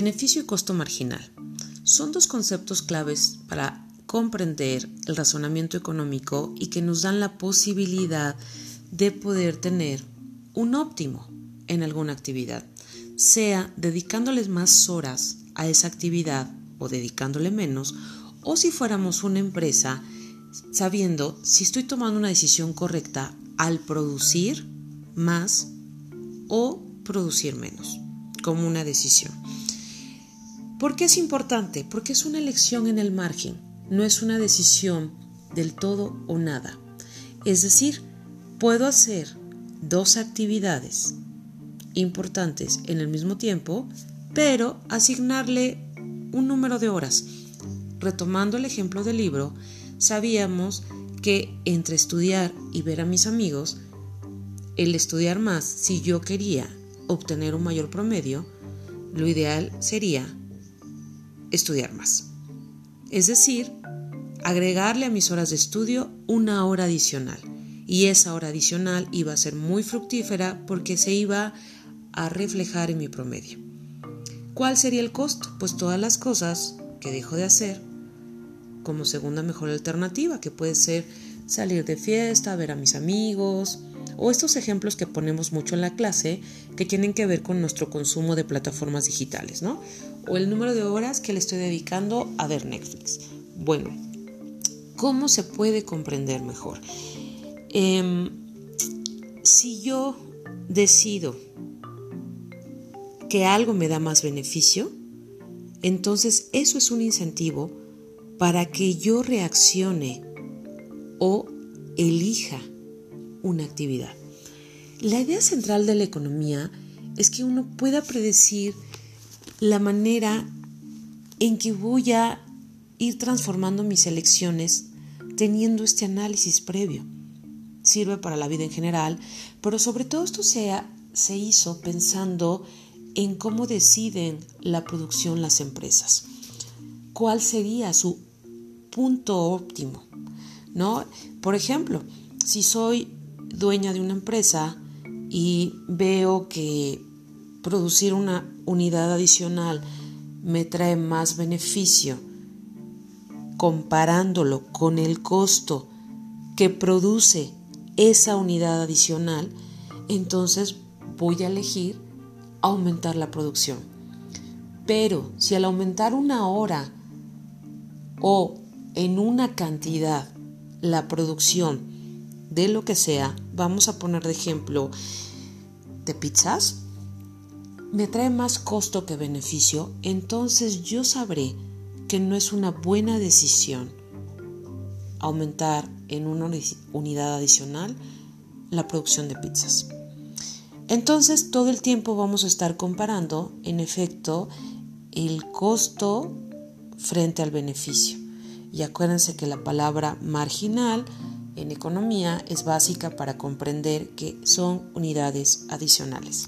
Beneficio y costo marginal. Son dos conceptos claves para comprender el razonamiento económico y que nos dan la posibilidad de poder tener un óptimo en alguna actividad, sea dedicándoles más horas a esa actividad o dedicándole menos, o si fuéramos una empresa sabiendo si estoy tomando una decisión correcta al producir más o producir menos, como una decisión. ¿Por qué es importante? Porque es una elección en el margen, no es una decisión del todo o nada. Es decir, puedo hacer dos actividades importantes en el mismo tiempo, pero asignarle un número de horas. Retomando el ejemplo del libro, sabíamos que entre estudiar y ver a mis amigos, el estudiar más, si yo quería obtener un mayor promedio, lo ideal sería estudiar más. Es decir, agregarle a mis horas de estudio una hora adicional. Y esa hora adicional iba a ser muy fructífera porque se iba a reflejar en mi promedio. ¿Cuál sería el costo? Pues todas las cosas que dejo de hacer como segunda mejor alternativa, que puede ser salir de fiesta, ver a mis amigos, o estos ejemplos que ponemos mucho en la clase que tienen que ver con nuestro consumo de plataformas digitales, ¿no? O el número de horas que le estoy dedicando a ver Netflix. Bueno, ¿cómo se puede comprender mejor? Em, si yo decido que algo me da más beneficio, entonces eso es un incentivo para que yo reaccione o elija una actividad. La idea central de la economía es que uno pueda predecir la manera en que voy a ir transformando mis elecciones teniendo este análisis previo. Sirve para la vida en general, pero sobre todo esto se, se hizo pensando en cómo deciden la producción las empresas. ¿Cuál sería su punto óptimo? ¿No? Por ejemplo, si soy dueña de una empresa y veo que producir una unidad adicional me trae más beneficio comparándolo con el costo que produce esa unidad adicional, entonces voy a elegir aumentar la producción. Pero si al aumentar una hora o en una cantidad la producción de lo que sea, vamos a poner de ejemplo de pizzas, me trae más costo que beneficio, entonces yo sabré que no es una buena decisión aumentar en una unidad adicional la producción de pizzas. Entonces todo el tiempo vamos a estar comparando, en efecto, el costo frente al beneficio. Y acuérdense que la palabra marginal en economía es básica para comprender que son unidades adicionales.